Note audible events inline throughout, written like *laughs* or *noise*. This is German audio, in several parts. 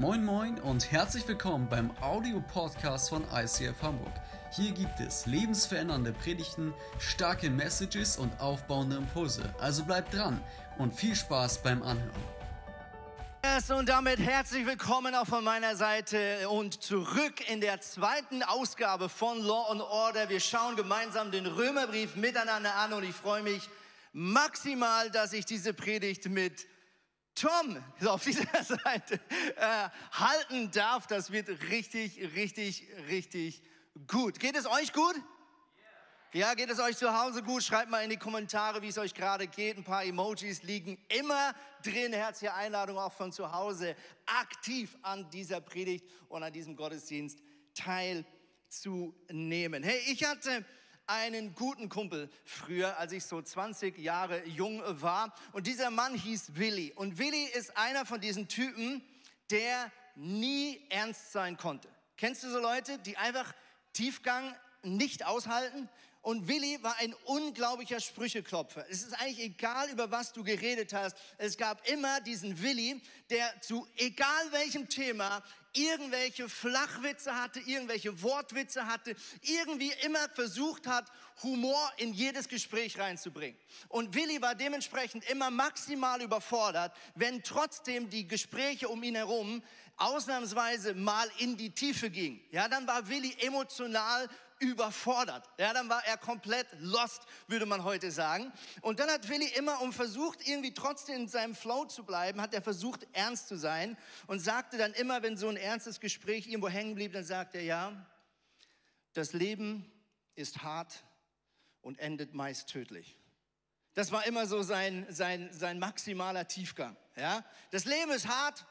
Moin Moin und herzlich willkommen beim Audio-Podcast von ICF Hamburg. Hier gibt es lebensverändernde Predigten, starke Messages und aufbauende Impulse. Also bleibt dran und viel Spaß beim Anhören. Und damit herzlich willkommen auch von meiner Seite und zurück in der zweiten Ausgabe von Law and Order. Wir schauen gemeinsam den Römerbrief miteinander an und ich freue mich maximal, dass ich diese Predigt mit Tom auf dieser *laughs* Seite äh, halten darf. Das wird richtig, richtig, richtig gut. Geht es euch gut? Ja, geht es euch zu Hause gut? Schreibt mal in die Kommentare, wie es euch gerade geht. Ein paar Emojis liegen immer drin. Herzliche Einladung auch von zu Hause, aktiv an dieser Predigt und an diesem Gottesdienst teilzunehmen. Hey, ich hatte einen guten Kumpel früher, als ich so 20 Jahre jung war. Und dieser Mann hieß Willi. Und Willi ist einer von diesen Typen, der nie ernst sein konnte. Kennst du so Leute, die einfach Tiefgang nicht aushalten? Und Willi war ein unglaublicher Sprücheklopfer. Es ist eigentlich egal, über was du geredet hast. Es gab immer diesen Willi, der zu egal welchem Thema irgendwelche Flachwitze hatte, irgendwelche Wortwitze hatte, irgendwie immer versucht hat, Humor in jedes Gespräch reinzubringen. Und Willi war dementsprechend immer maximal überfordert, wenn trotzdem die Gespräche um ihn herum ausnahmsweise mal in die Tiefe gingen. Ja, dann war Willi emotional überfordert. Ja, dann war er komplett lost, würde man heute sagen. Und dann hat Willi immer, um versucht, irgendwie trotzdem in seinem Flow zu bleiben, hat er versucht, ernst zu sein und sagte dann immer, wenn so ein ernstes Gespräch irgendwo hängen blieb, dann sagt er, ja, das Leben ist hart und endet meist tödlich. Das war immer so sein, sein, sein maximaler Tiefgang. Ja? Das Leben ist hart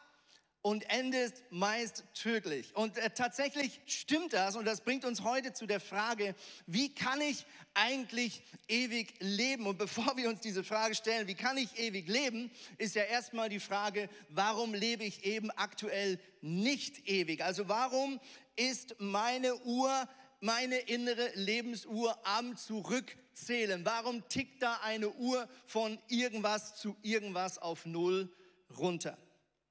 und endet meist tödlich. Und äh, tatsächlich stimmt das und das bringt uns heute zu der Frage, wie kann ich eigentlich ewig leben? Und bevor wir uns diese Frage stellen, wie kann ich ewig leben, ist ja erstmal die Frage, warum lebe ich eben aktuell nicht ewig? Also warum ist meine Uhr, meine innere Lebensuhr am Zurückzählen? Warum tickt da eine Uhr von irgendwas zu irgendwas auf Null runter?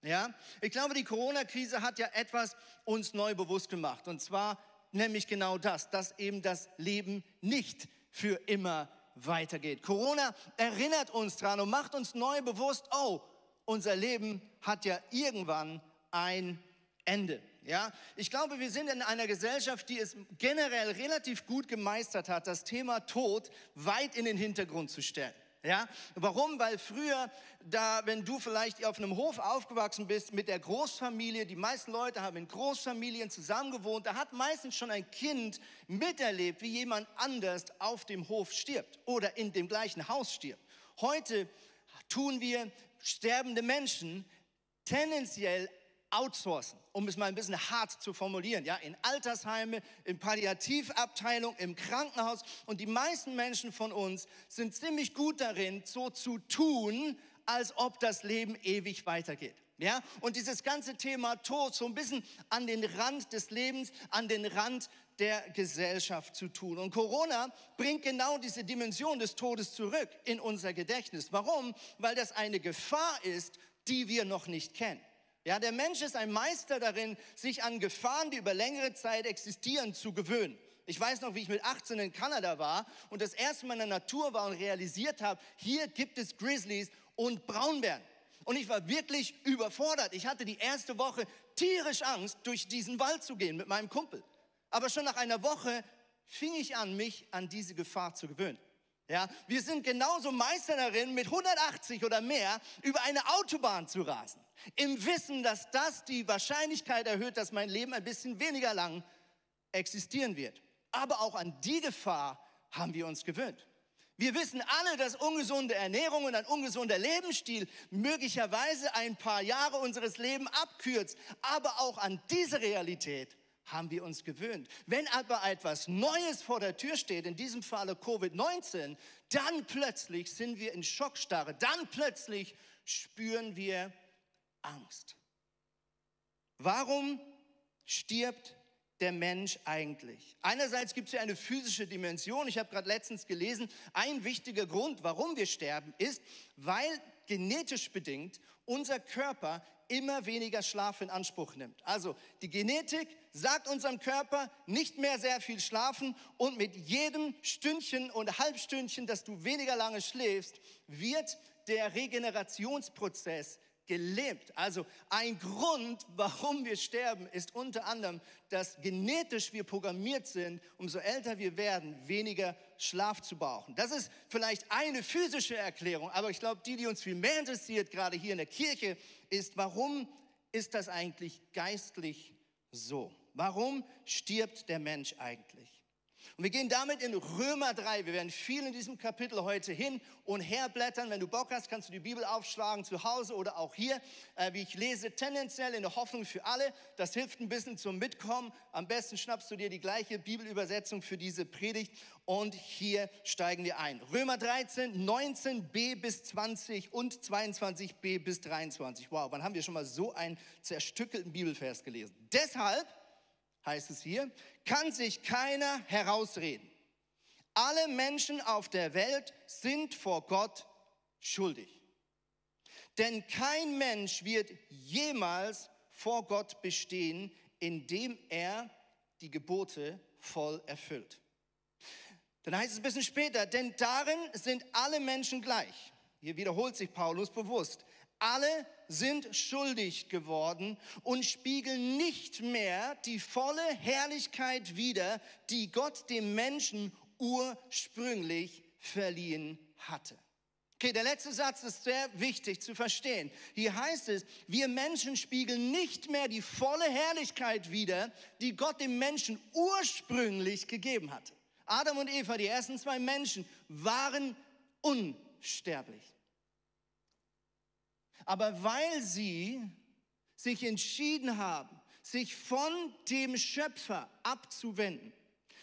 Ja, ich glaube, die Corona-Krise hat ja etwas uns neu bewusst gemacht. Und zwar nämlich genau das, dass eben das Leben nicht für immer weitergeht. Corona erinnert uns dran und macht uns neu bewusst, oh, unser Leben hat ja irgendwann ein Ende. Ja, ich glaube, wir sind in einer Gesellschaft, die es generell relativ gut gemeistert hat, das Thema Tod weit in den Hintergrund zu stellen. Ja, warum? Weil früher, da, wenn du vielleicht auf einem Hof aufgewachsen bist mit der Großfamilie, die meisten Leute haben in Großfamilien zusammengewohnt, da hat meistens schon ein Kind miterlebt, wie jemand anders auf dem Hof stirbt oder in dem gleichen Haus stirbt. Heute tun wir sterbende Menschen tendenziell outsourcen, um es mal ein bisschen hart zu formulieren, ja, in Altersheime, in Palliativabteilung, im Krankenhaus und die meisten Menschen von uns sind ziemlich gut darin, so zu tun, als ob das Leben ewig weitergeht. Ja, und dieses ganze Thema Tod so ein bisschen an den Rand des Lebens, an den Rand der Gesellschaft zu tun. Und Corona bringt genau diese Dimension des Todes zurück in unser Gedächtnis. Warum? Weil das eine Gefahr ist, die wir noch nicht kennen. Ja, der Mensch ist ein Meister darin, sich an Gefahren, die über längere Zeit existieren, zu gewöhnen. Ich weiß noch, wie ich mit 18 in Kanada war und das erste Mal in der Natur war und realisiert habe, hier gibt es Grizzlies und Braunbären. Und ich war wirklich überfordert. Ich hatte die erste Woche tierisch Angst, durch diesen Wald zu gehen mit meinem Kumpel. Aber schon nach einer Woche fing ich an, mich an diese Gefahr zu gewöhnen. Ja, wir sind genauso Meister darin, mit 180 oder mehr über eine Autobahn zu rasen. Im Wissen, dass das die Wahrscheinlichkeit erhöht, dass mein Leben ein bisschen weniger lang existieren wird. Aber auch an die Gefahr haben wir uns gewöhnt. Wir wissen alle, dass ungesunde Ernährung und ein ungesunder Lebensstil möglicherweise ein paar Jahre unseres Lebens abkürzt. Aber auch an diese Realität haben wir uns gewöhnt. Wenn aber etwas Neues vor der Tür steht, in diesem Falle Covid-19, dann plötzlich sind wir in Schockstarre, dann plötzlich spüren wir Angst. Warum stirbt der Mensch eigentlich? Einerseits gibt es ja eine physische Dimension. Ich habe gerade letztens gelesen, ein wichtiger Grund, warum wir sterben, ist, weil genetisch bedingt unser Körper immer weniger Schlaf in Anspruch nimmt. Also die Genetik sagt unserem Körper nicht mehr sehr viel schlafen und mit jedem Stündchen und Halbstündchen, dass du weniger lange schläfst, wird der Regenerationsprozess gelebt. Also ein Grund, warum wir sterben, ist unter anderem, dass genetisch wir programmiert sind, umso älter wir werden, weniger Schlaf zu brauchen. Das ist vielleicht eine physische Erklärung, aber ich glaube, die, die uns viel mehr interessiert, gerade hier in der Kirche, ist, warum ist das eigentlich geistlich so? Warum stirbt der Mensch eigentlich? Und wir gehen damit in Römer 3. Wir werden viel in diesem Kapitel heute hin und her blättern. Wenn du Bock hast, kannst du die Bibel aufschlagen zu Hause oder auch hier, äh, wie ich lese, tendenziell in der Hoffnung für alle. Das hilft ein bisschen zum Mitkommen. Am besten schnappst du dir die gleiche Bibelübersetzung für diese Predigt und hier steigen wir ein. Römer 13, 19b bis 20 und 22b bis 23. Wow, wann haben wir schon mal so einen zerstückelten Bibelvers gelesen? Deshalb heißt es hier, kann sich keiner herausreden. Alle Menschen auf der Welt sind vor Gott schuldig. Denn kein Mensch wird jemals vor Gott bestehen, indem er die Gebote voll erfüllt. Dann heißt es ein bisschen später, denn darin sind alle Menschen gleich. Hier wiederholt sich Paulus bewusst. Alle sind schuldig geworden und spiegeln nicht mehr die volle Herrlichkeit wider, die Gott dem Menschen ursprünglich verliehen hatte. Okay, der letzte Satz ist sehr wichtig zu verstehen. Hier heißt es, wir Menschen spiegeln nicht mehr die volle Herrlichkeit wider, die Gott dem Menschen ursprünglich gegeben hatte. Adam und Eva, die ersten zwei Menschen, waren unsterblich. Aber weil sie sich entschieden haben, sich von dem Schöpfer abzuwenden,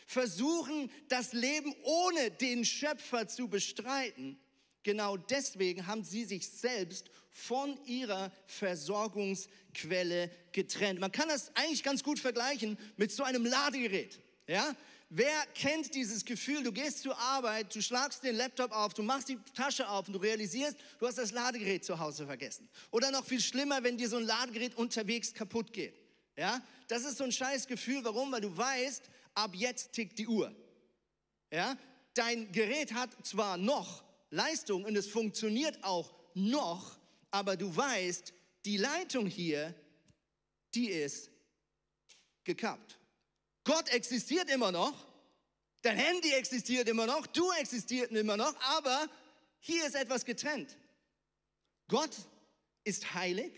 versuchen, das Leben ohne den Schöpfer zu bestreiten, genau deswegen haben sie sich selbst von ihrer Versorgungsquelle getrennt. Man kann das eigentlich ganz gut vergleichen mit so einem Ladegerät. Ja? Wer kennt dieses Gefühl? Du gehst zur Arbeit, du schlagst den Laptop auf, du machst die Tasche auf und du realisierst, du hast das Ladegerät zu Hause vergessen. Oder noch viel schlimmer, wenn dir so ein Ladegerät unterwegs kaputt geht. Ja, das ist so ein scheiß Gefühl. Warum? Weil du weißt, ab jetzt tickt die Uhr. Ja, dein Gerät hat zwar noch Leistung und es funktioniert auch noch, aber du weißt, die Leitung hier, die ist gekappt. Gott existiert immer noch, dein Handy existiert immer noch, du existierst immer noch, aber hier ist etwas getrennt. Gott ist heilig.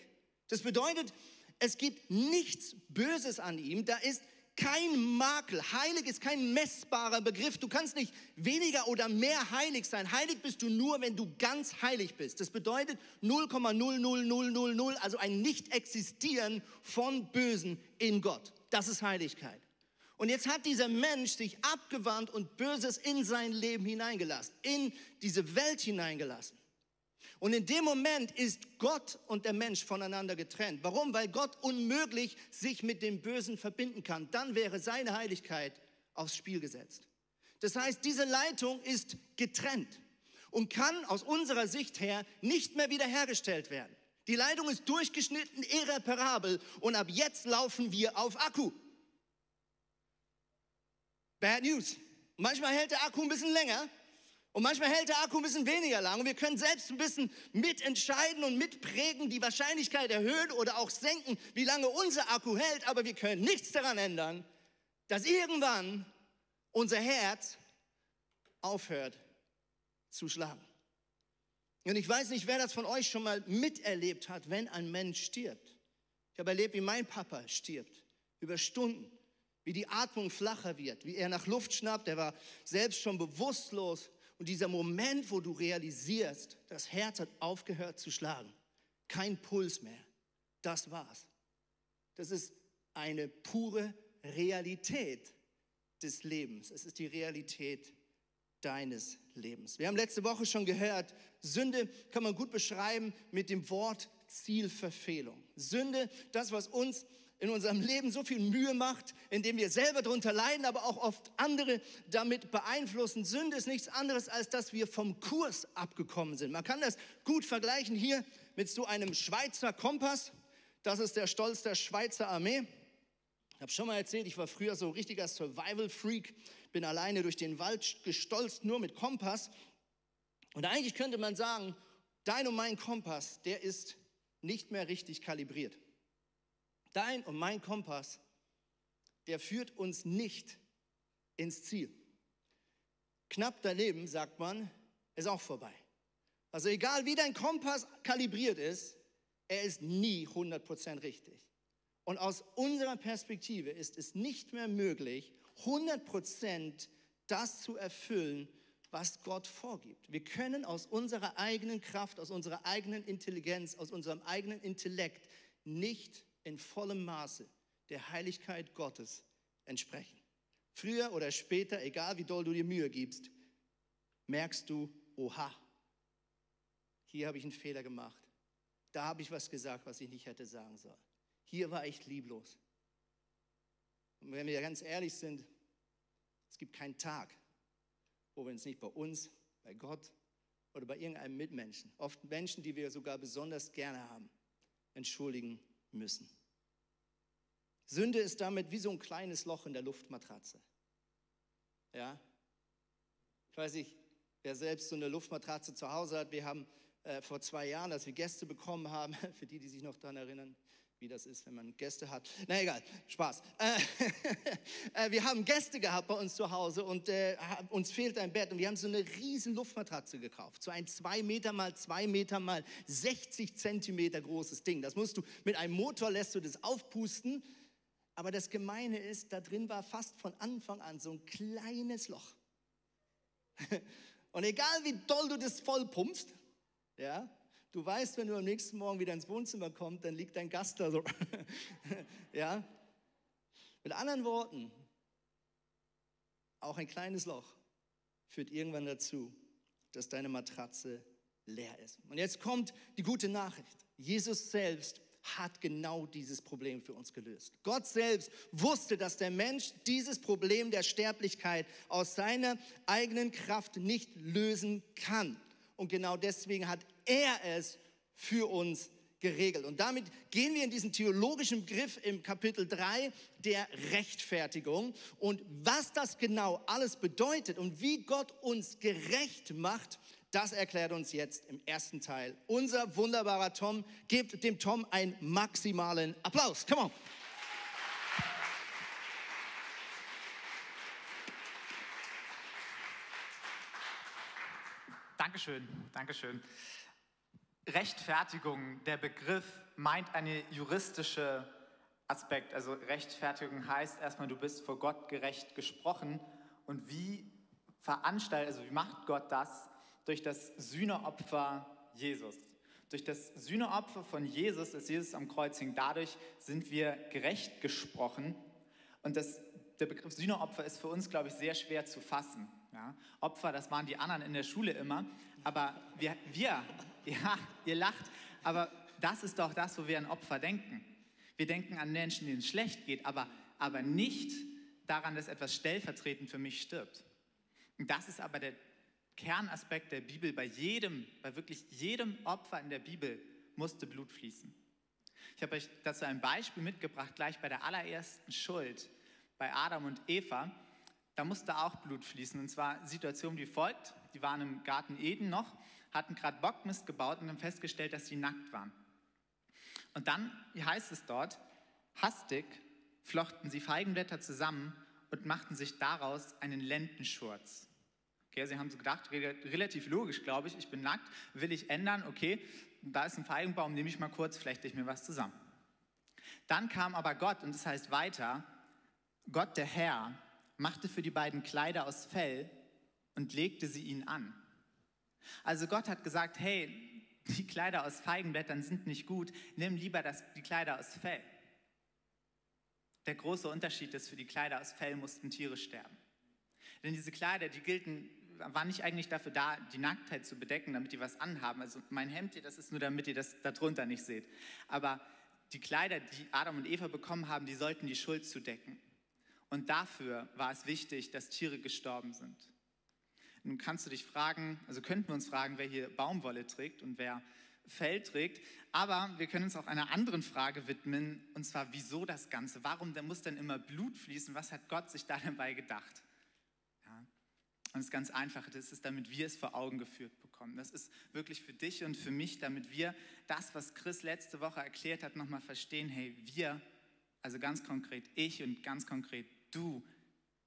Das bedeutet, es gibt nichts Böses an ihm. Da ist kein Makel. Heilig ist kein messbarer Begriff. Du kannst nicht weniger oder mehr heilig sein. Heilig bist du nur, wenn du ganz heilig bist. Das bedeutet 0,00000, also ein Nicht-Existieren von Bösen in Gott. Das ist Heiligkeit. Und jetzt hat dieser Mensch sich abgewandt und Böses in sein Leben hineingelassen, in diese Welt hineingelassen. Und in dem Moment ist Gott und der Mensch voneinander getrennt. Warum? Weil Gott unmöglich sich mit dem Bösen verbinden kann. Dann wäre seine Heiligkeit aufs Spiel gesetzt. Das heißt, diese Leitung ist getrennt und kann aus unserer Sicht her nicht mehr wiederhergestellt werden. Die Leitung ist durchgeschnitten, irreparabel und ab jetzt laufen wir auf Akku. Bad News. Manchmal hält der Akku ein bisschen länger und manchmal hält der Akku ein bisschen weniger lang. Und wir können selbst ein bisschen mitentscheiden und mitprägen, die Wahrscheinlichkeit erhöhen oder auch senken, wie lange unser Akku hält. Aber wir können nichts daran ändern, dass irgendwann unser Herz aufhört zu schlagen. Und ich weiß nicht, wer das von euch schon mal miterlebt hat, wenn ein Mensch stirbt. Ich habe erlebt, wie mein Papa stirbt, über Stunden wie die Atmung flacher wird, wie er nach Luft schnappt, er war selbst schon bewusstlos. Und dieser Moment, wo du realisierst, das Herz hat aufgehört zu schlagen, kein Puls mehr, das war's. Das ist eine pure Realität des Lebens. Es ist die Realität deines Lebens. Wir haben letzte Woche schon gehört, Sünde kann man gut beschreiben mit dem Wort Zielverfehlung. Sünde, das, was uns in unserem Leben so viel Mühe macht, indem wir selber darunter leiden, aber auch oft andere damit beeinflussen. Sünde ist nichts anderes, als dass wir vom Kurs abgekommen sind. Man kann das gut vergleichen hier mit so einem Schweizer Kompass. Das ist der Stolz der Schweizer Armee. Ich habe schon mal erzählt, ich war früher so richtiger Survival-Freak, bin alleine durch den Wald gestolzt, nur mit Kompass. Und eigentlich könnte man sagen, dein und mein Kompass, der ist nicht mehr richtig kalibriert. Dein und mein Kompass, der führt uns nicht ins Ziel. Knapp daneben, sagt man, ist auch vorbei. Also egal wie dein Kompass kalibriert ist, er ist nie 100% richtig. Und aus unserer Perspektive ist es nicht mehr möglich, 100% das zu erfüllen, was Gott vorgibt. Wir können aus unserer eigenen Kraft, aus unserer eigenen Intelligenz, aus unserem eigenen Intellekt nicht in vollem Maße der Heiligkeit Gottes entsprechen. Früher oder später, egal wie doll du dir Mühe gibst, merkst du, oha, hier habe ich einen Fehler gemacht. Da habe ich was gesagt, was ich nicht hätte sagen sollen. Hier war ich lieblos. Und wenn wir ganz ehrlich sind, es gibt keinen Tag, wo wir uns nicht bei uns, bei Gott oder bei irgendeinem Mitmenschen, oft Menschen, die wir sogar besonders gerne haben, entschuldigen müssen. Sünde ist damit wie so ein kleines Loch in der Luftmatratze. Ja? Ich weiß nicht, wer selbst so eine Luftmatratze zu Hause hat. Wir haben äh, vor zwei Jahren, als wir Gäste bekommen haben, *laughs* für die, die sich noch daran erinnern, wie das ist, wenn man Gäste hat. Na egal, Spaß. Äh, *laughs* äh, wir haben Gäste gehabt bei uns zu Hause und äh, uns fehlt ein Bett und wir haben so eine riesen Luftmatratze gekauft. So ein zwei Meter mal zwei Meter mal 60 Zentimeter großes Ding. Das musst du, mit einem Motor lässt du das aufpusten. Aber das Gemeine ist, da drin war fast von Anfang an so ein kleines Loch. *laughs* Und egal wie doll du das voll pumpst, ja, Du weißt, wenn du am nächsten Morgen wieder ins Wohnzimmer kommst, dann liegt dein Gast da so. *laughs* ja? Mit anderen Worten, auch ein kleines Loch führt irgendwann dazu, dass deine Matratze leer ist. Und jetzt kommt die gute Nachricht. Jesus selbst hat genau dieses Problem für uns gelöst. Gott selbst wusste, dass der Mensch dieses Problem der Sterblichkeit aus seiner eigenen Kraft nicht lösen kann. Und genau deswegen hat er es für uns geregelt. Und damit gehen wir in diesen theologischen Begriff im Kapitel 3 der Rechtfertigung. Und was das genau alles bedeutet und wie Gott uns gerecht macht, das erklärt uns jetzt im ersten Teil. Unser wunderbarer Tom, gebt dem Tom einen maximalen Applaus. Come on. Dankeschön, Dankeschön. Rechtfertigung, der Begriff meint eine juristische Aspekt. Also Rechtfertigung heißt erstmal, du bist vor Gott gerecht gesprochen. Und wie veranstaltet, also wie macht Gott das? Durch das Sühneopfer Jesus. Durch das Sühneopfer von Jesus, das Jesus am Kreuz hing, dadurch sind wir gerecht gesprochen. Und das, der Begriff Sühneopfer ist für uns, glaube ich, sehr schwer zu fassen. Ja? Opfer, das waren die anderen in der Schule immer. Aber wir, wir *laughs* ja, ihr lacht, aber das ist doch das, wo wir an Opfer denken. Wir denken an Menschen, denen es schlecht geht, aber, aber nicht daran, dass etwas stellvertretend für mich stirbt. Und das ist aber der Kernaspekt der Bibel. Bei jedem, bei wirklich jedem Opfer in der Bibel musste Blut fließen. Ich habe euch dazu ein Beispiel mitgebracht, gleich bei der allerersten Schuld, bei Adam und Eva. Da musste auch Blut fließen. Und zwar Situation wie folgt. Die waren im Garten Eden noch hatten gerade Bockmist gebaut und haben festgestellt, dass sie nackt waren. Und dann, wie heißt es dort, hastig flochten sie Feigenblätter zusammen und machten sich daraus einen Lendenschurz. Okay, sie haben so gedacht, relativ logisch, glaube ich, ich bin nackt, will ich ändern, okay, da ist ein Feigenbaum, nehme ich mal kurz, vielleicht ich mir was zusammen. Dann kam aber Gott und es das heißt weiter, Gott der Herr machte für die beiden Kleider aus Fell und legte sie ihnen an. Also Gott hat gesagt, hey, die Kleider aus Feigenblättern sind nicht gut, nimm lieber das, die Kleider aus Fell. Der große Unterschied ist, für die Kleider aus Fell mussten Tiere sterben. Denn diese Kleider, die gelten war nicht eigentlich dafür da, die Nacktheit zu bedecken, damit die was anhaben. Also mein Hemd hier, das ist nur, damit ihr das darunter nicht seht. Aber die Kleider, die Adam und Eva bekommen haben, die sollten die Schuld zudecken. Und dafür war es wichtig, dass Tiere gestorben sind. Nun kannst du dich fragen, also könnten wir uns fragen, wer hier Baumwolle trägt und wer Fell trägt. Aber wir können uns auch einer anderen Frage widmen, und zwar, wieso das Ganze? Warum muss denn immer Blut fließen? Was hat Gott sich da dabei gedacht? Ja. Und ist ganz einfach, das ist, damit wir es vor Augen geführt bekommen. Das ist wirklich für dich und für mich, damit wir das, was Chris letzte Woche erklärt hat, nochmal verstehen. Hey, wir, also ganz konkret ich und ganz konkret du,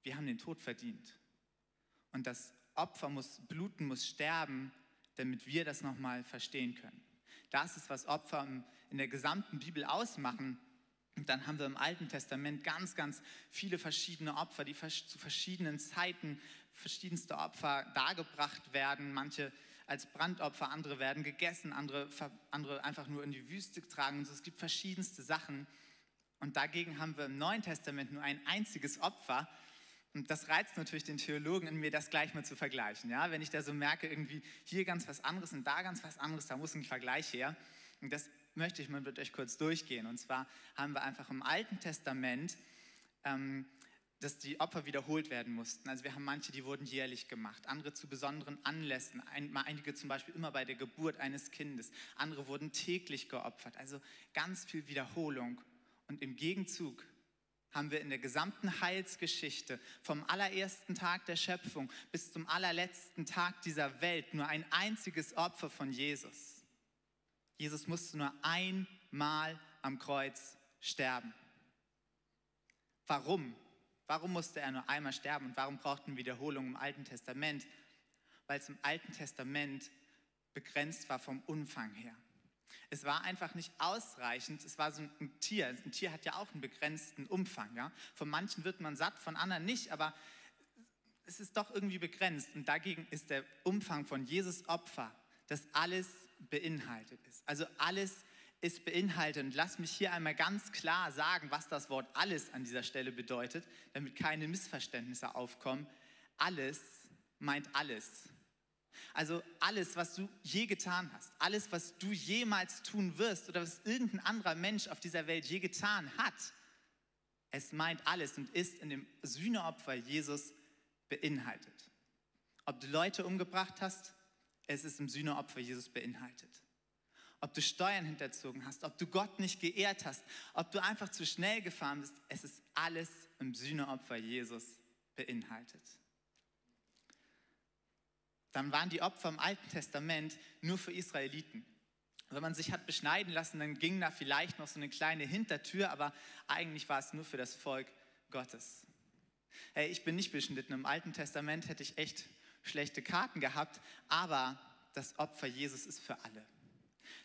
wir haben den Tod verdient. Und das Opfer muss bluten, muss sterben, damit wir das nochmal verstehen können. Das ist, was Opfer in der gesamten Bibel ausmachen. Und dann haben wir im Alten Testament ganz, ganz viele verschiedene Opfer, die zu verschiedenen Zeiten verschiedenste Opfer dargebracht werden. Manche als Brandopfer, andere werden gegessen, andere, andere einfach nur in die Wüste getragen. Und es gibt verschiedenste Sachen. Und dagegen haben wir im Neuen Testament nur ein einziges Opfer, und das reizt natürlich den Theologen in mir, das gleich mal zu vergleichen. Ja? Wenn ich da so merke, irgendwie hier ganz was anderes und da ganz was anderes, da muss ein Vergleich her. Und das möchte ich mal mit euch kurz durchgehen. Und zwar haben wir einfach im Alten Testament, ähm, dass die Opfer wiederholt werden mussten. Also wir haben manche, die wurden jährlich gemacht, andere zu besonderen Anlässen, ein, einige zum Beispiel immer bei der Geburt eines Kindes, andere wurden täglich geopfert. Also ganz viel Wiederholung. Und im Gegenzug haben wir in der gesamten Heilsgeschichte vom allerersten Tag der Schöpfung bis zum allerletzten Tag dieser Welt nur ein einziges Opfer von Jesus. Jesus musste nur einmal am Kreuz sterben. Warum? Warum musste er nur einmal sterben und warum brauchten Wiederholung im Alten Testament? Weil es im Alten Testament begrenzt war vom Umfang her. Es war einfach nicht ausreichend. Es war so ein Tier. Ein Tier hat ja auch einen begrenzten Umfang. Ja? Von manchen wird man satt, von anderen nicht, aber es ist doch irgendwie begrenzt. Und dagegen ist der Umfang von Jesus Opfer, das alles beinhaltet ist. Also alles ist beinhaltet. Und lass mich hier einmal ganz klar sagen, was das Wort alles an dieser Stelle bedeutet, damit keine Missverständnisse aufkommen. Alles meint alles. Also alles, was du je getan hast, alles, was du jemals tun wirst oder was irgendein anderer Mensch auf dieser Welt je getan hat, es meint alles und ist in dem Sühneopfer Jesus beinhaltet. Ob du Leute umgebracht hast, es ist im Sühneopfer Jesus beinhaltet. Ob du Steuern hinterzogen hast, ob du Gott nicht geehrt hast, ob du einfach zu schnell gefahren bist, es ist alles im Sühneopfer Jesus beinhaltet dann waren die Opfer im Alten Testament nur für Israeliten. Wenn man sich hat beschneiden lassen, dann ging da vielleicht noch so eine kleine Hintertür, aber eigentlich war es nur für das Volk Gottes. Hey, ich bin nicht beschnitten. Im Alten Testament hätte ich echt schlechte Karten gehabt, aber das Opfer Jesus ist für alle.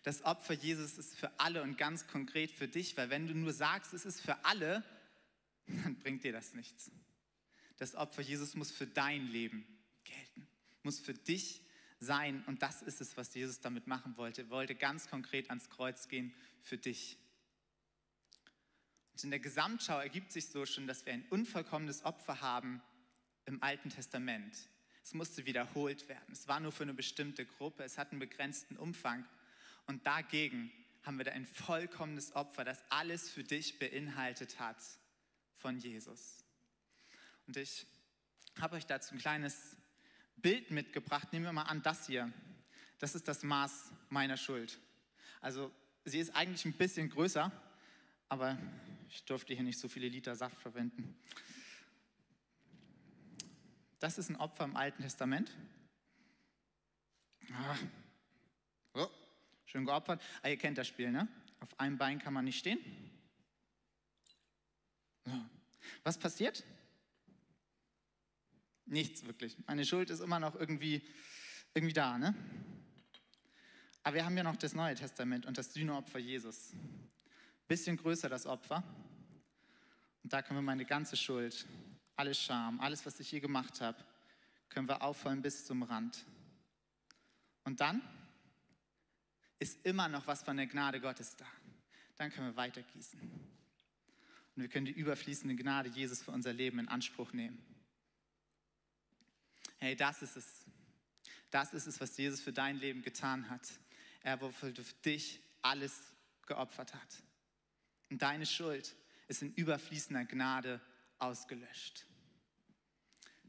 Das Opfer Jesus ist für alle und ganz konkret für dich, weil wenn du nur sagst, es ist für alle, dann bringt dir das nichts. Das Opfer Jesus muss für dein Leben gelten muss für dich sein. Und das ist es, was Jesus damit machen wollte. Er wollte ganz konkret ans Kreuz gehen für dich. Und in der Gesamtschau ergibt sich so schon, dass wir ein unvollkommenes Opfer haben im Alten Testament. Es musste wiederholt werden. Es war nur für eine bestimmte Gruppe. Es hat einen begrenzten Umfang. Und dagegen haben wir da ein vollkommenes Opfer, das alles für dich beinhaltet hat von Jesus. Und ich habe euch dazu ein kleines Bild mitgebracht. Nehmen wir mal an, das hier. Das ist das Maß meiner Schuld. Also sie ist eigentlich ein bisschen größer, aber ich durfte hier nicht so viele Liter Saft verwenden. Das ist ein Opfer im Alten Testament. Ah. Oh, schön geopfert. Ah, ihr kennt das Spiel, ne? Auf einem Bein kann man nicht stehen. Was passiert? Nichts wirklich. Meine Schuld ist immer noch irgendwie, irgendwie da. Ne? Aber wir haben ja noch das Neue Testament und das Sühneopfer Jesus. Bisschen größer das Opfer. Und da können wir meine ganze Schuld, alles Scham, alles, was ich je gemacht habe, können wir auffallen bis zum Rand. Und dann ist immer noch was von der Gnade Gottes da. Dann können wir weitergießen. Und wir können die überfließende Gnade Jesus für unser Leben in Anspruch nehmen. Hey, das ist es. Das ist es, was Jesus für dein Leben getan hat. Er, wofür für dich alles geopfert hat. Und deine Schuld ist in überfließender Gnade ausgelöscht.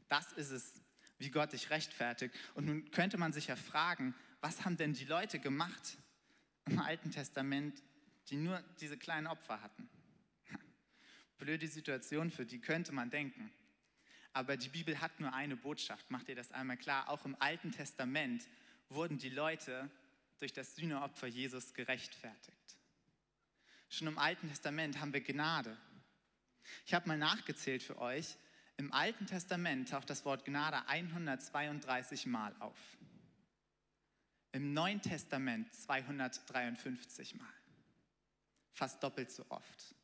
Das ist es, wie Gott dich rechtfertigt. Und nun könnte man sich ja fragen, was haben denn die Leute gemacht im Alten Testament, die nur diese kleinen Opfer hatten? Blöde Situation, für die könnte man denken. Aber die Bibel hat nur eine Botschaft, macht ihr das einmal klar. Auch im Alten Testament wurden die Leute durch das Sühneopfer Jesus gerechtfertigt. Schon im Alten Testament haben wir Gnade. Ich habe mal nachgezählt für euch. Im Alten Testament taucht das Wort Gnade 132 Mal auf. Im Neuen Testament 253 Mal. Fast doppelt so oft.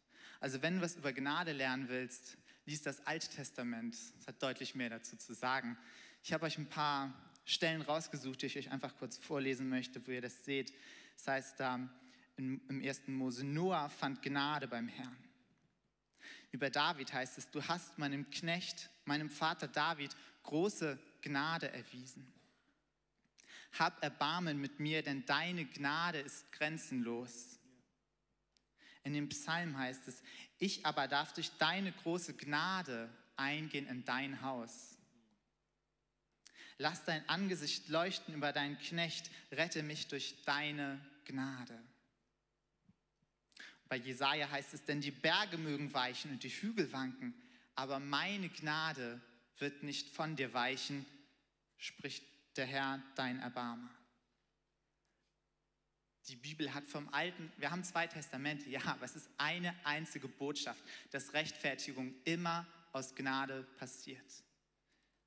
Also wenn du was über Gnade lernen willst, lies das Alte Testament. Es hat deutlich mehr dazu zu sagen. Ich habe euch ein paar Stellen rausgesucht, die ich euch einfach kurz vorlesen möchte, wo ihr das seht. Das heißt da im, ersten Mose, Noah fand Gnade beim Herrn. Über David heißt es, du hast meinem Knecht, meinem Vater David, große Gnade erwiesen. Hab Erbarmen mit mir, denn deine Gnade ist grenzenlos. In dem Psalm heißt es, ich aber darf durch deine große Gnade eingehen in dein Haus. Lass dein Angesicht leuchten über deinen Knecht, rette mich durch deine Gnade. Bei Jesaja heißt es, denn die Berge mögen weichen und die Hügel wanken, aber meine Gnade wird nicht von dir weichen, spricht der Herr, dein Erbarmer. Die Bibel hat vom Alten, wir haben zwei Testamente, ja, aber es ist eine einzige Botschaft, dass Rechtfertigung immer aus Gnade passiert.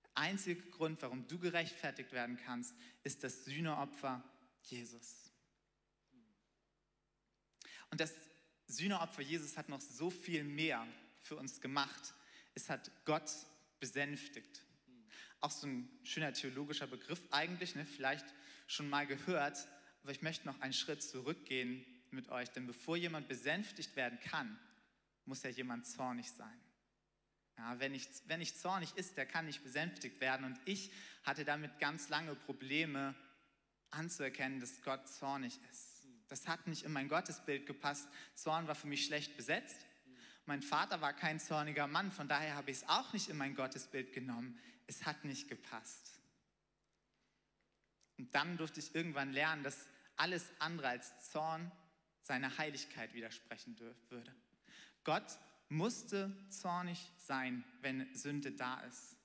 Der einzige Grund, warum du gerechtfertigt werden kannst, ist das Sühneopfer Jesus. Und das Sühneopfer Jesus hat noch so viel mehr für uns gemacht. Es hat Gott besänftigt. Auch so ein schöner theologischer Begriff eigentlich, ne? vielleicht schon mal gehört, aber ich möchte noch einen Schritt zurückgehen mit euch, denn bevor jemand besänftigt werden kann, muss ja jemand zornig sein. Ja, wenn, nicht, wenn nicht zornig ist, der kann nicht besänftigt werden. Und ich hatte damit ganz lange Probleme anzuerkennen, dass Gott zornig ist. Das hat nicht in mein Gottesbild gepasst. Zorn war für mich schlecht besetzt. Mein Vater war kein zorniger Mann, von daher habe ich es auch nicht in mein Gottesbild genommen. Es hat nicht gepasst. Und dann durfte ich irgendwann lernen, dass alles andere als Zorn seiner Heiligkeit widersprechen würde. Gott musste zornig sein, wenn Sünde da ist.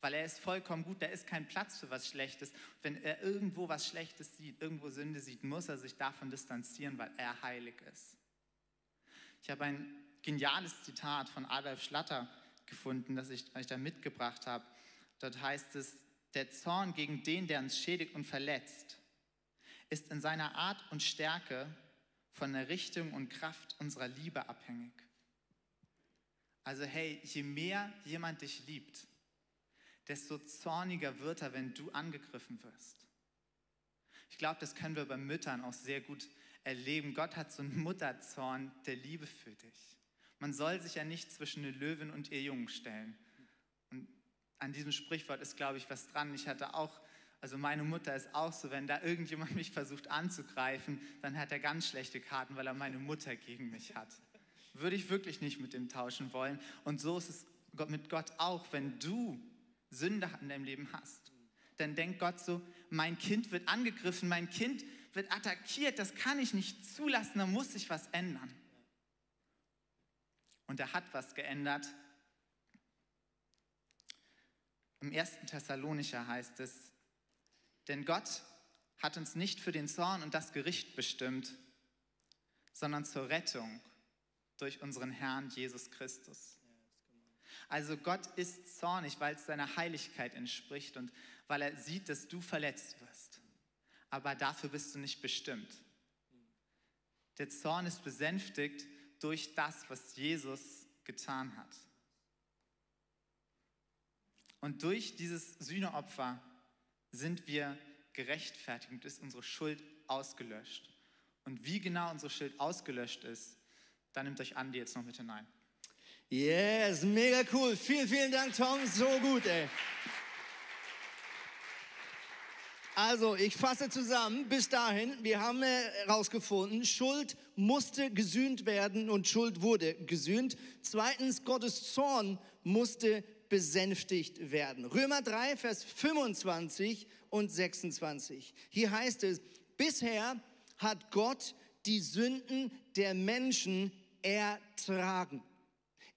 Weil er ist vollkommen gut, da ist kein Platz für was Schlechtes. Wenn er irgendwo was Schlechtes sieht, irgendwo Sünde sieht, muss er sich davon distanzieren, weil er heilig ist. Ich habe ein geniales Zitat von Adolf Schlatter gefunden, das ich euch da mitgebracht habe. Dort heißt es, der Zorn gegen den, der uns schädigt und verletzt, ist in seiner Art und Stärke von der Richtung und Kraft unserer Liebe abhängig. Also hey, je mehr jemand dich liebt, desto zorniger wird er, wenn du angegriffen wirst. Ich glaube, das können wir bei Müttern auch sehr gut erleben. Gott hat so einen Mutterzorn der Liebe für dich. Man soll sich ja nicht zwischen eine Löwin und ihr Jungen stellen. Und an diesem Sprichwort ist, glaube ich, was dran. Ich hatte auch, also meine Mutter ist auch so, wenn da irgendjemand mich versucht anzugreifen, dann hat er ganz schlechte Karten, weil er meine Mutter gegen mich hat. Würde ich wirklich nicht mit dem tauschen wollen. Und so ist es mit Gott auch, wenn du Sünde in deinem Leben hast. Dann denkt Gott so, mein Kind wird angegriffen, mein Kind wird attackiert, das kann ich nicht zulassen, da muss sich was ändern. Und er hat was geändert, im ersten Thessalonicher heißt es, denn Gott hat uns nicht für den Zorn und das Gericht bestimmt, sondern zur Rettung durch unseren Herrn Jesus Christus. Also Gott ist zornig, weil es seiner Heiligkeit entspricht und weil er sieht, dass du verletzt wirst. Aber dafür bist du nicht bestimmt. Der Zorn ist besänftigt durch das, was Jesus getan hat. Und durch dieses Sühneopfer sind wir gerechtfertigt und ist unsere Schuld ausgelöscht. Und wie genau unsere Schuld ausgelöscht ist, da nimmt euch Andi jetzt noch mit hinein. Yes, mega cool. Vielen, vielen Dank, Tom. So gut, ey. Also, ich fasse zusammen. Bis dahin, wir haben herausgefunden, Schuld musste gesühnt werden und Schuld wurde gesühnt. Zweitens, Gottes Zorn musste besänftigt werden. Römer 3, Vers 25 und 26. Hier heißt es, bisher hat Gott die Sünden der Menschen ertragen.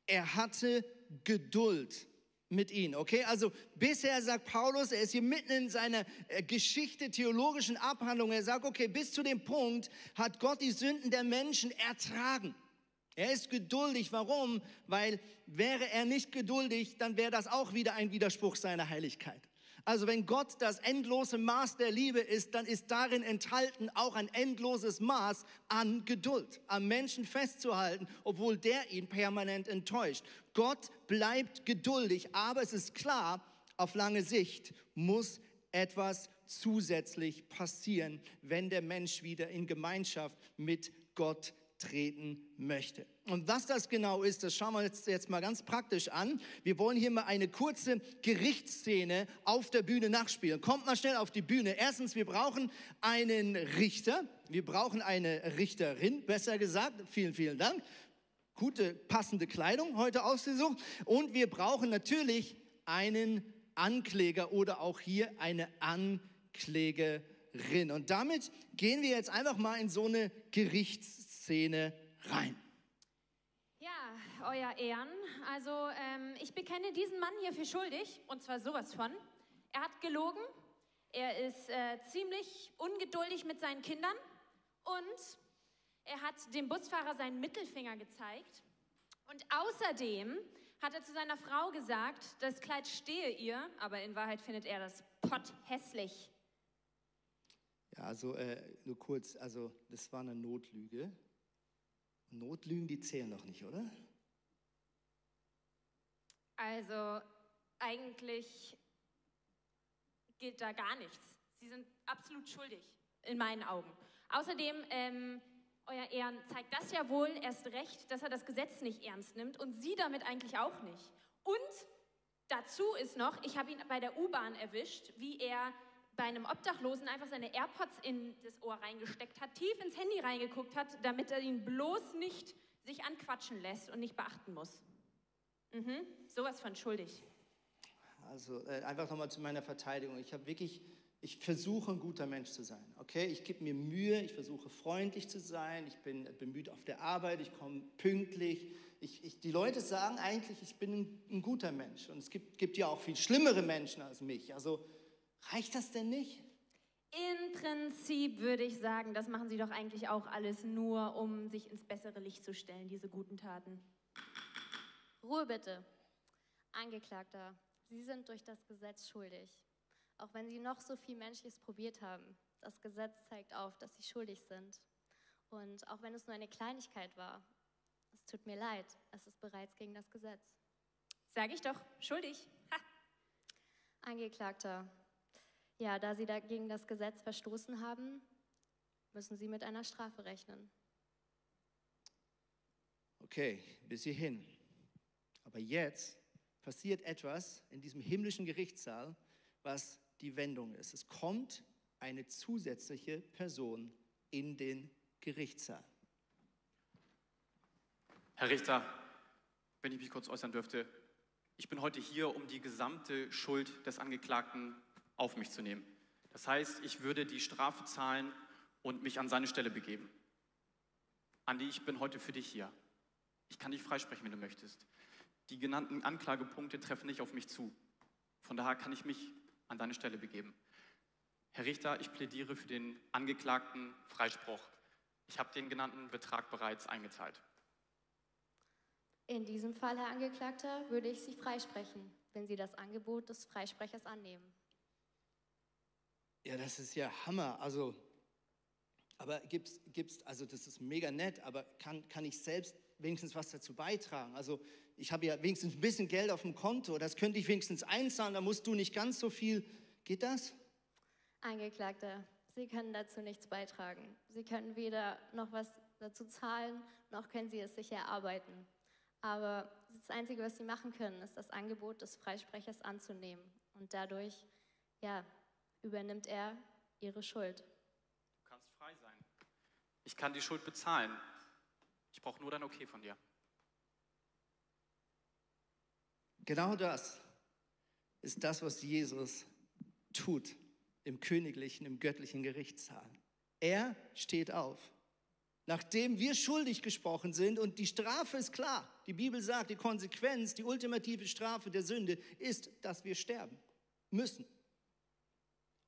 Er hatte Geduld mit ihnen. Okay, also bisher sagt Paulus, er ist hier mitten in seiner äh, Geschichte, theologischen Abhandlung. Er sagt, okay, bis zu dem Punkt hat Gott die Sünden der Menschen ertragen. Er ist geduldig. Warum? Weil wäre er nicht geduldig, dann wäre das auch wieder ein Widerspruch seiner Heiligkeit. Also wenn Gott das endlose Maß der Liebe ist, dann ist darin enthalten auch ein endloses Maß an Geduld, am Menschen festzuhalten, obwohl der ihn permanent enttäuscht. Gott bleibt geduldig, aber es ist klar, auf lange Sicht muss etwas zusätzlich passieren, wenn der Mensch wieder in Gemeinschaft mit Gott treten möchte. Und was das genau ist, das schauen wir uns jetzt mal ganz praktisch an. Wir wollen hier mal eine kurze Gerichtsszene auf der Bühne nachspielen. Kommt mal schnell auf die Bühne. Erstens, wir brauchen einen Richter. Wir brauchen eine Richterin, besser gesagt. Vielen, vielen Dank. Gute, passende Kleidung heute ausgesucht. Und wir brauchen natürlich einen Ankläger oder auch hier eine Anklägerin. Und damit gehen wir jetzt einfach mal in so eine Gerichtsszene rein. Ja, euer Ehren. Also ähm, ich bekenne diesen Mann hier für schuldig, und zwar sowas von. Er hat gelogen, er ist äh, ziemlich ungeduldig mit seinen Kindern und er hat dem Busfahrer seinen Mittelfinger gezeigt. Und außerdem hat er zu seiner Frau gesagt, das Kleid stehe ihr, aber in Wahrheit findet er das Pott hässlich. Ja, also äh, nur kurz, also das war eine Notlüge. Notlügen, die zählen doch nicht, oder? Also eigentlich gilt da gar nichts. Sie sind absolut schuldig, in meinen Augen. Außerdem, ähm, euer Ehren, zeigt das ja wohl erst recht, dass er das Gesetz nicht ernst nimmt und Sie damit eigentlich auch nicht. Und dazu ist noch, ich habe ihn bei der U-Bahn erwischt, wie er bei einem Obdachlosen einfach seine AirPods in das Ohr reingesteckt hat, tief ins Handy reingeguckt hat, damit er ihn bloß nicht sich anquatschen lässt und nicht beachten muss. Mhm, sowas von schuldig. Also äh, einfach nochmal zu meiner Verteidigung. Ich habe wirklich, ich versuche ein guter Mensch zu sein. Okay, ich gebe mir Mühe, ich versuche freundlich zu sein, ich bin bemüht auf der Arbeit, ich komme pünktlich. Ich, ich, die Leute sagen eigentlich, ich bin ein, ein guter Mensch. Und es gibt, gibt ja auch viel schlimmere Menschen als mich. Also Reicht das denn nicht? Im Prinzip würde ich sagen, das machen sie doch eigentlich auch alles nur, um sich ins bessere Licht zu stellen, diese guten Taten. Ruhe bitte. Angeklagter, Sie sind durch das Gesetz schuldig. Auch wenn Sie noch so viel Menschliches probiert haben, das Gesetz zeigt auf, dass Sie schuldig sind. Und auch wenn es nur eine Kleinigkeit war, es tut mir leid, es ist bereits gegen das Gesetz. Sag ich doch, schuldig. Ha. Angeklagter, ja, da Sie dagegen das Gesetz verstoßen haben, müssen Sie mit einer Strafe rechnen. Okay, bis hierhin. Aber jetzt passiert etwas in diesem himmlischen Gerichtssaal, was die Wendung ist. Es kommt eine zusätzliche Person in den Gerichtssaal. Herr Richter, wenn ich mich kurz äußern dürfte, ich bin heute hier, um die gesamte Schuld des Angeklagten auf mich zu nehmen. Das heißt, ich würde die Strafe zahlen und mich an seine Stelle begeben. Andi, ich bin heute für dich hier. Ich kann dich freisprechen, wenn du möchtest. Die genannten Anklagepunkte treffen nicht auf mich zu. Von daher kann ich mich an deine Stelle begeben. Herr Richter, ich plädiere für den angeklagten Freispruch. Ich habe den genannten Betrag bereits eingezahlt. In diesem Fall, Herr Angeklagter, würde ich Sie freisprechen, wenn Sie das Angebot des Freisprechers annehmen. Ja, das ist ja Hammer. Also, aber gibt's, gibt's, also das ist mega nett, aber kann, kann ich selbst wenigstens was dazu beitragen? Also ich habe ja wenigstens ein bisschen Geld auf dem Konto, das könnte ich wenigstens einzahlen, da musst du nicht ganz so viel. Geht das? Angeklagter, Sie können dazu nichts beitragen. Sie können weder noch was dazu zahlen, noch können Sie es sich erarbeiten. Aber das Einzige, was Sie machen können, ist das Angebot des Freisprechers anzunehmen und dadurch, ja, übernimmt er ihre Schuld. Du kannst frei sein. Ich kann die Schuld bezahlen. Ich brauche nur dein Okay von dir. Genau das ist das, was Jesus tut im königlichen, im göttlichen Gerichtssaal. Er steht auf. Nachdem wir schuldig gesprochen sind und die Strafe ist klar, die Bibel sagt, die Konsequenz, die ultimative Strafe der Sünde ist, dass wir sterben müssen.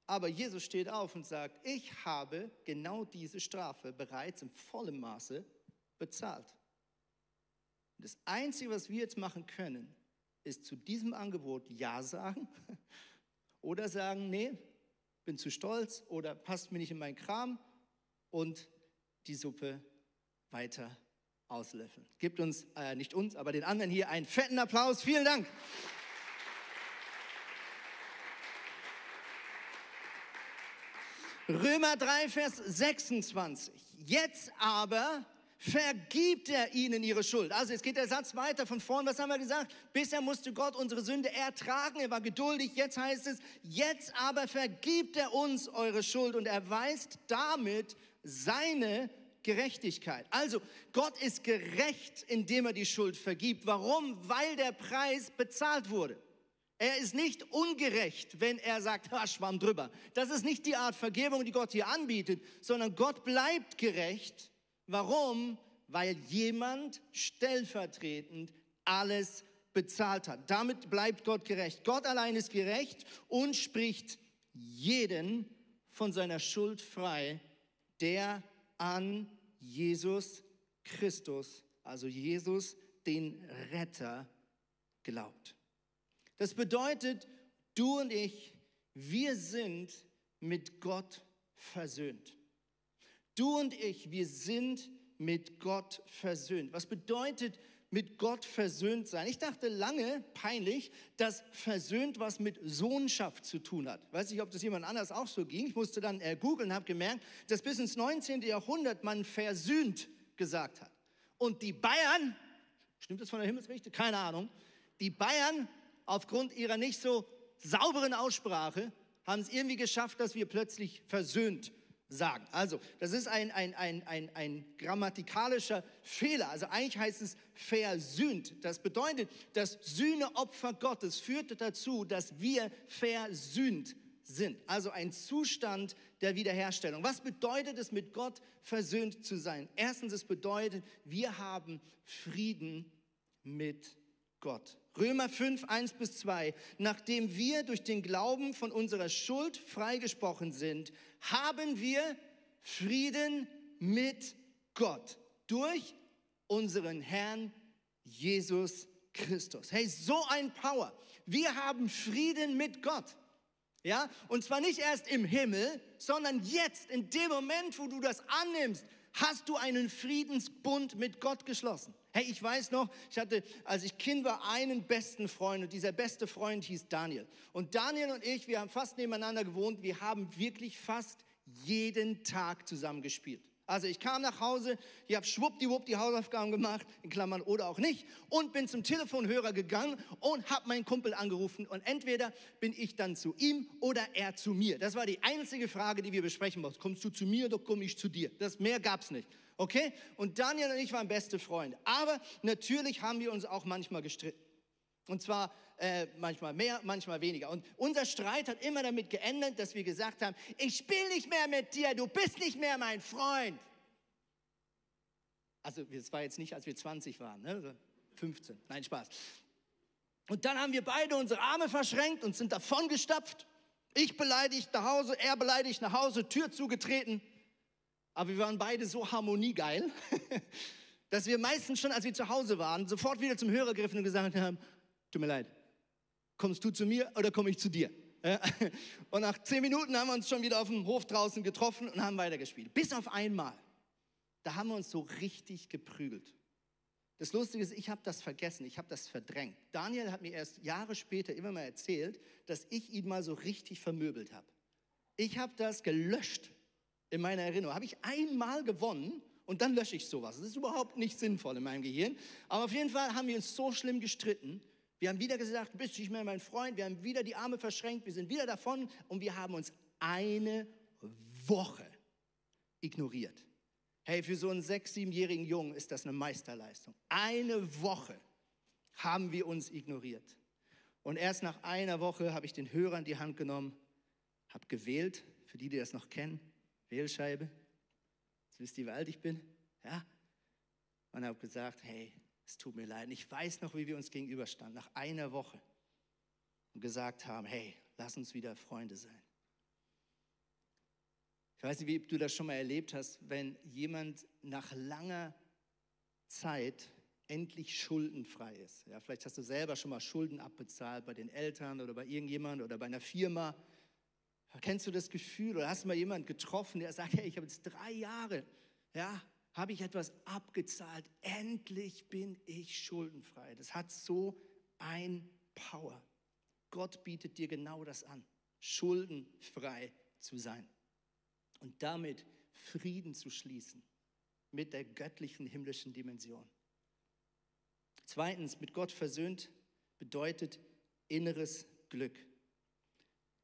Aber Jesus steht auf und sagt, ich habe genau diese Strafe bereits im vollen Maße bezahlt. Das Einzige, was wir jetzt machen können, ist zu diesem Angebot Ja sagen *laughs* oder sagen, nee, bin zu stolz oder passt mir nicht in meinen Kram und die Suppe weiter auslöffeln. Gibt uns, äh, nicht uns, aber den anderen hier einen fetten Applaus. Vielen Dank. Römer 3, Vers 26. Jetzt aber vergibt er ihnen ihre Schuld. Also jetzt geht der Satz weiter von vorn. Was haben wir gesagt? Bisher musste Gott unsere Sünde ertragen. Er war geduldig. Jetzt heißt es, jetzt aber vergibt er uns eure Schuld und erweist damit seine Gerechtigkeit. Also Gott ist gerecht, indem er die Schuld vergibt. Warum? Weil der Preis bezahlt wurde. Er ist nicht ungerecht, wenn er sagt, ha, schwamm drüber. Das ist nicht die Art Vergebung, die Gott hier anbietet, sondern Gott bleibt gerecht. Warum? Weil jemand stellvertretend alles bezahlt hat. Damit bleibt Gott gerecht. Gott allein ist gerecht und spricht jeden von seiner Schuld frei, der an Jesus Christus, also Jesus, den Retter, glaubt. Das bedeutet, du und ich, wir sind mit Gott versöhnt. Du und ich, wir sind mit Gott versöhnt. Was bedeutet mit Gott versöhnt sein? Ich dachte lange, peinlich, dass versöhnt was mit Sohnschaft zu tun hat. Weiß nicht, ob das jemand anders auch so ging. Ich musste dann äh, googeln, habe gemerkt, dass bis ins 19. Jahrhundert man versöhnt gesagt hat. Und die Bayern, stimmt das von der Himmelsrichte? Keine Ahnung. Die Bayern aufgrund ihrer nicht so sauberen Aussprache haben es irgendwie geschafft, dass wir plötzlich versöhnt sagen. Also, das ist ein, ein, ein, ein, ein grammatikalischer Fehler. Also eigentlich heißt es versöhnt. Das bedeutet, das Sühneopfer Gottes führte dazu, dass wir versöhnt sind. Also ein Zustand der Wiederherstellung. Was bedeutet es, mit Gott versöhnt zu sein? Erstens, es bedeutet, wir haben Frieden mit Gott. Römer 5, 1 bis 2. Nachdem wir durch den Glauben von unserer Schuld freigesprochen sind, haben wir Frieden mit Gott durch unseren Herrn Jesus Christus. Hey, so ein Power. Wir haben Frieden mit Gott. Ja, und zwar nicht erst im Himmel, sondern jetzt, in dem Moment, wo du das annimmst, hast du einen Friedensbund mit Gott geschlossen. Hey, ich weiß noch, ich hatte, als ich Kind war, einen besten Freund und dieser beste Freund hieß Daniel. Und Daniel und ich, wir haben fast nebeneinander gewohnt, wir haben wirklich fast jeden Tag zusammen gespielt. Also ich kam nach Hause, ich habe schwuppdiwupp die Hausaufgaben gemacht, in Klammern oder auch nicht, und bin zum Telefonhörer gegangen und habe meinen Kumpel angerufen. Und entweder bin ich dann zu ihm oder er zu mir. Das war die einzige Frage, die wir besprechen mussten. Kommst du zu mir oder komme ich zu dir? Das mehr gab es nicht. Okay? Und Daniel und ich waren beste Freunde. Aber natürlich haben wir uns auch manchmal gestritten. Und zwar äh, manchmal mehr, manchmal weniger. Und unser Streit hat immer damit geendet, dass wir gesagt haben, ich spiele nicht mehr mit dir, du bist nicht mehr mein Freund. Also das war jetzt nicht, als wir 20 waren, ne? 15, nein Spaß. Und dann haben wir beide unsere Arme verschränkt und sind davon gestapft. Ich beleidigt nach Hause, er beleidigt nach Hause, Tür zugetreten. Aber wir waren beide so harmoniegeil, *laughs* dass wir meistens schon, als wir zu Hause waren, sofort wieder zum Hörer griffen und gesagt haben, tut mir leid, kommst du zu mir oder komme ich zu dir? *laughs* Und nach zehn Minuten haben wir uns schon wieder auf dem Hof draußen getroffen und haben weitergespielt. Bis auf einmal. Da haben wir uns so richtig geprügelt. Das Lustige ist, ich habe das vergessen, ich habe das verdrängt. Daniel hat mir erst Jahre später immer mal erzählt, dass ich ihn mal so richtig vermöbelt habe. Ich habe das gelöscht in meiner Erinnerung. Habe ich einmal gewonnen und dann lösche ich sowas. Das ist überhaupt nicht sinnvoll in meinem Gehirn. Aber auf jeden Fall haben wir uns so schlimm gestritten. Wir haben wieder gesagt, du bist nicht mehr mein Freund. Wir haben wieder die Arme verschränkt. Wir sind wieder davon und wir haben uns eine Woche ignoriert. Hey, für so einen sechs-, siebenjährigen Jungen ist das eine Meisterleistung. Eine Woche haben wir uns ignoriert. Und erst nach einer Woche habe ich den Hörer in die Hand genommen, habe gewählt, für die, die das noch kennen, Wählscheibe. Jetzt wisst ihr, wie alt ich bin. Ja? Und habe gesagt, hey, es tut mir leid. Ich weiß noch, wie wir uns gegenüberstanden, nach einer Woche. Und gesagt haben, hey, lass uns wieder Freunde sein. Ich weiß nicht, wie du das schon mal erlebt hast, wenn jemand nach langer Zeit endlich schuldenfrei ist. Ja, vielleicht hast du selber schon mal Schulden abbezahlt bei den Eltern oder bei irgendjemandem oder bei einer Firma. Kennst du das Gefühl oder hast du mal jemanden getroffen, der sagt, hey, ich habe jetzt drei Jahre, ja, habe ich etwas abgezahlt. Endlich bin ich schuldenfrei. Das hat so ein Power. Gott bietet dir genau das an, schuldenfrei zu sein und damit Frieden zu schließen mit der göttlichen himmlischen Dimension. Zweitens, mit Gott versöhnt bedeutet inneres Glück.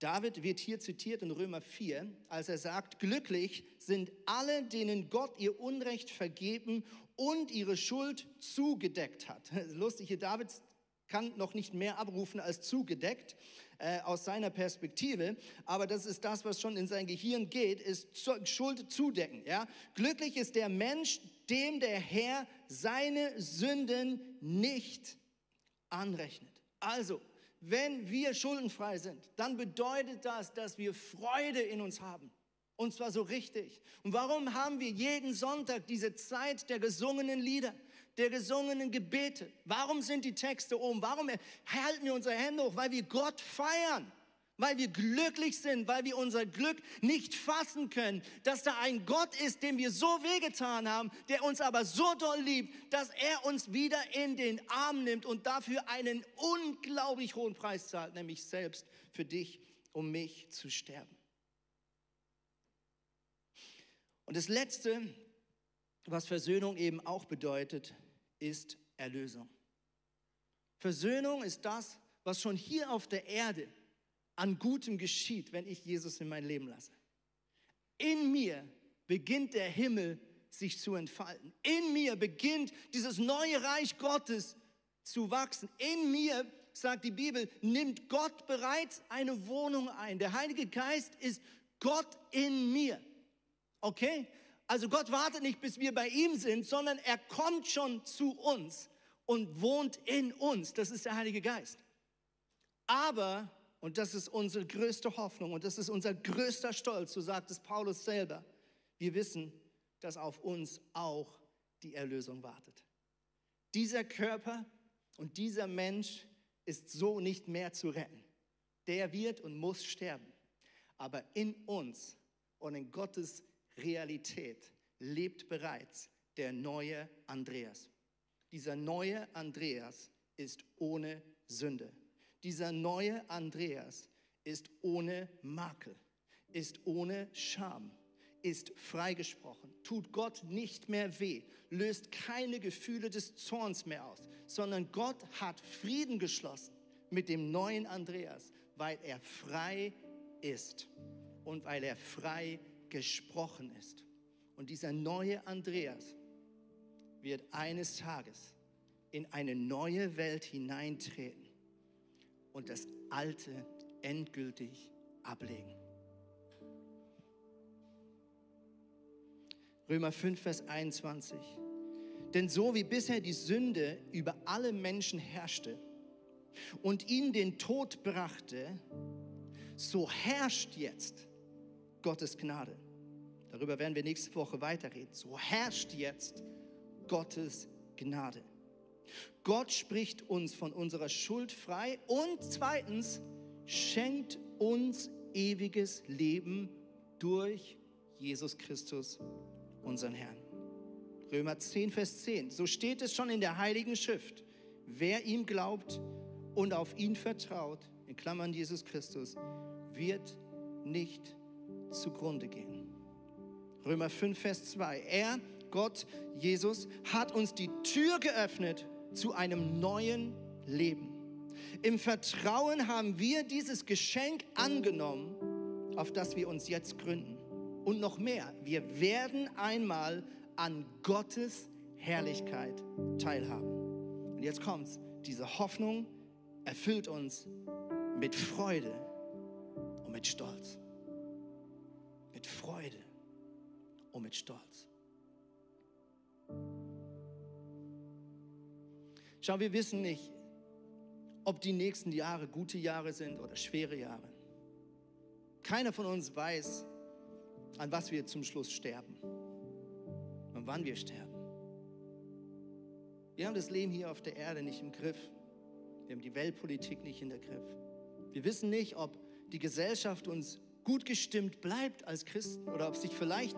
David wird hier zitiert in Römer 4, als er sagt, glücklich sind alle, denen Gott ihr Unrecht vergeben und ihre Schuld zugedeckt hat. *laughs* Lustig, hier David kann noch nicht mehr abrufen als zugedeckt äh, aus seiner Perspektive, aber das ist das, was schon in sein Gehirn geht, ist Schuld zudecken. Ja? Glücklich ist der Mensch, dem der Herr seine Sünden nicht anrechnet. Also, wenn wir schuldenfrei sind, dann bedeutet das, dass wir Freude in uns haben. Und zwar so richtig. Und warum haben wir jeden Sonntag diese Zeit der gesungenen Lieder? der gesungenen Gebete. Warum sind die Texte oben? Warum halten wir unsere Hände hoch? Weil wir Gott feiern. Weil wir glücklich sind, weil wir unser Glück nicht fassen können, dass da ein Gott ist, dem wir so wehgetan haben, der uns aber so doll liebt, dass er uns wieder in den Arm nimmt und dafür einen unglaublich hohen Preis zahlt, nämlich selbst für dich, um mich zu sterben. Und das Letzte, was Versöhnung eben auch bedeutet, ist Erlösung. Versöhnung ist das, was schon hier auf der Erde an Gutem geschieht, wenn ich Jesus in mein Leben lasse. In mir beginnt der Himmel sich zu entfalten. In mir beginnt dieses neue Reich Gottes zu wachsen. In mir, sagt die Bibel, nimmt Gott bereits eine Wohnung ein. Der Heilige Geist ist Gott in mir. Okay? Also Gott wartet nicht, bis wir bei ihm sind, sondern er kommt schon zu uns und wohnt in uns. Das ist der Heilige Geist. Aber, und das ist unsere größte Hoffnung und das ist unser größter Stolz, so sagt es Paulus selber, wir wissen, dass auf uns auch die Erlösung wartet. Dieser Körper und dieser Mensch ist so nicht mehr zu retten. Der wird und muss sterben. Aber in uns und in Gottes Realität lebt bereits der neue Andreas. Dieser neue Andreas ist ohne Sünde. Dieser neue Andreas ist ohne Makel, ist ohne Scham, ist freigesprochen, tut Gott nicht mehr weh, löst keine Gefühle des Zorns mehr aus, sondern Gott hat Frieden geschlossen mit dem neuen Andreas, weil er frei ist und weil er frei gesprochen ist. Und dieser neue Andreas wird eines Tages in eine neue Welt hineintreten und das Alte endgültig ablegen. Römer 5, Vers 21. Denn so wie bisher die Sünde über alle Menschen herrschte und ihnen den Tod brachte, so herrscht jetzt Gottes Gnade. Darüber werden wir nächste Woche weiterreden. So herrscht jetzt Gottes Gnade. Gott spricht uns von unserer Schuld frei und zweitens schenkt uns ewiges Leben durch Jesus Christus, unseren Herrn. Römer 10, Vers 10. So steht es schon in der Heiligen Schrift. Wer ihm glaubt und auf ihn vertraut, in Klammern Jesus Christus, wird nicht zugrunde gehen. Römer 5, Vers 2. Er, Gott, Jesus, hat uns die Tür geöffnet zu einem neuen Leben. Im Vertrauen haben wir dieses Geschenk angenommen auf das wir uns jetzt gründen. Und noch mehr, wir werden einmal an Gottes Herrlichkeit teilhaben. Und jetzt kommt's, diese Hoffnung erfüllt uns mit Freude und mit Stolz. Mit Freude und mit Stolz. Schau, wir wissen nicht, ob die nächsten Jahre gute Jahre sind oder schwere Jahre. Keiner von uns weiß, an was wir zum Schluss sterben und wann wir sterben. Wir haben das Leben hier auf der Erde nicht im Griff. Wir haben die Weltpolitik nicht in der Griff. Wir wissen nicht, ob die Gesellschaft uns gut gestimmt bleibt als Christen oder ob sich vielleicht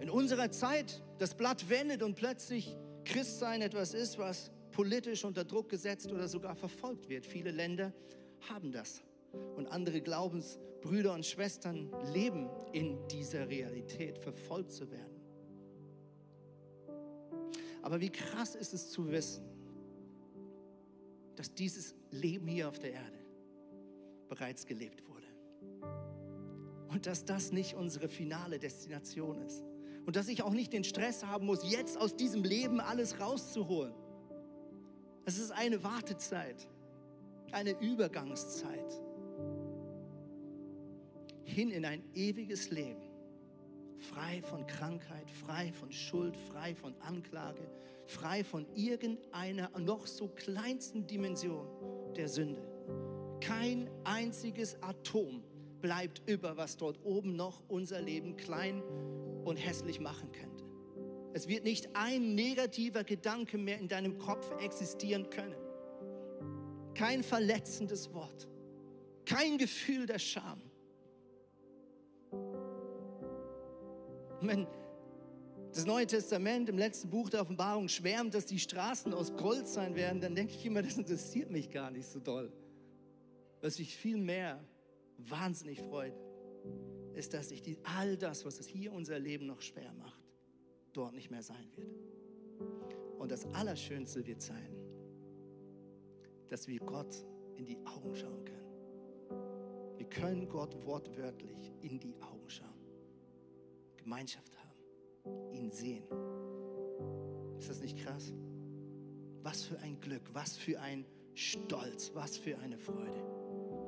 in unserer Zeit das Blatt wendet und plötzlich Christsein etwas ist, was politisch unter Druck gesetzt oder sogar verfolgt wird. Viele Länder haben das. Und andere Glaubensbrüder und Schwestern leben in dieser Realität, verfolgt zu werden. Aber wie krass ist es zu wissen, dass dieses Leben hier auf der Erde bereits gelebt wurde. Und dass das nicht unsere finale Destination ist. Und dass ich auch nicht den Stress haben muss, jetzt aus diesem Leben alles rauszuholen. Es ist eine Wartezeit, eine Übergangszeit hin in ein ewiges Leben, frei von Krankheit, frei von Schuld, frei von Anklage, frei von irgendeiner noch so kleinsten Dimension der Sünde. Kein einziges Atom bleibt über, was dort oben noch unser Leben klein und hässlich machen könnte. Es wird nicht ein negativer Gedanke mehr in deinem Kopf existieren können. Kein verletzendes Wort. Kein Gefühl der Scham. Wenn das Neue Testament im letzten Buch der Offenbarung schwärmt, dass die Straßen aus Gold sein werden, dann denke ich immer, das interessiert mich gar nicht so doll. Was mich viel mehr wahnsinnig freut, ist, dass sich die, all das, was es hier unser Leben noch schwer macht, dort nicht mehr sein wird. Und das Allerschönste wird sein, dass wir Gott in die Augen schauen können. Wir können Gott wortwörtlich in die Augen schauen. Gemeinschaft haben, ihn sehen. Ist das nicht krass? Was für ein Glück, was für ein Stolz, was für eine Freude.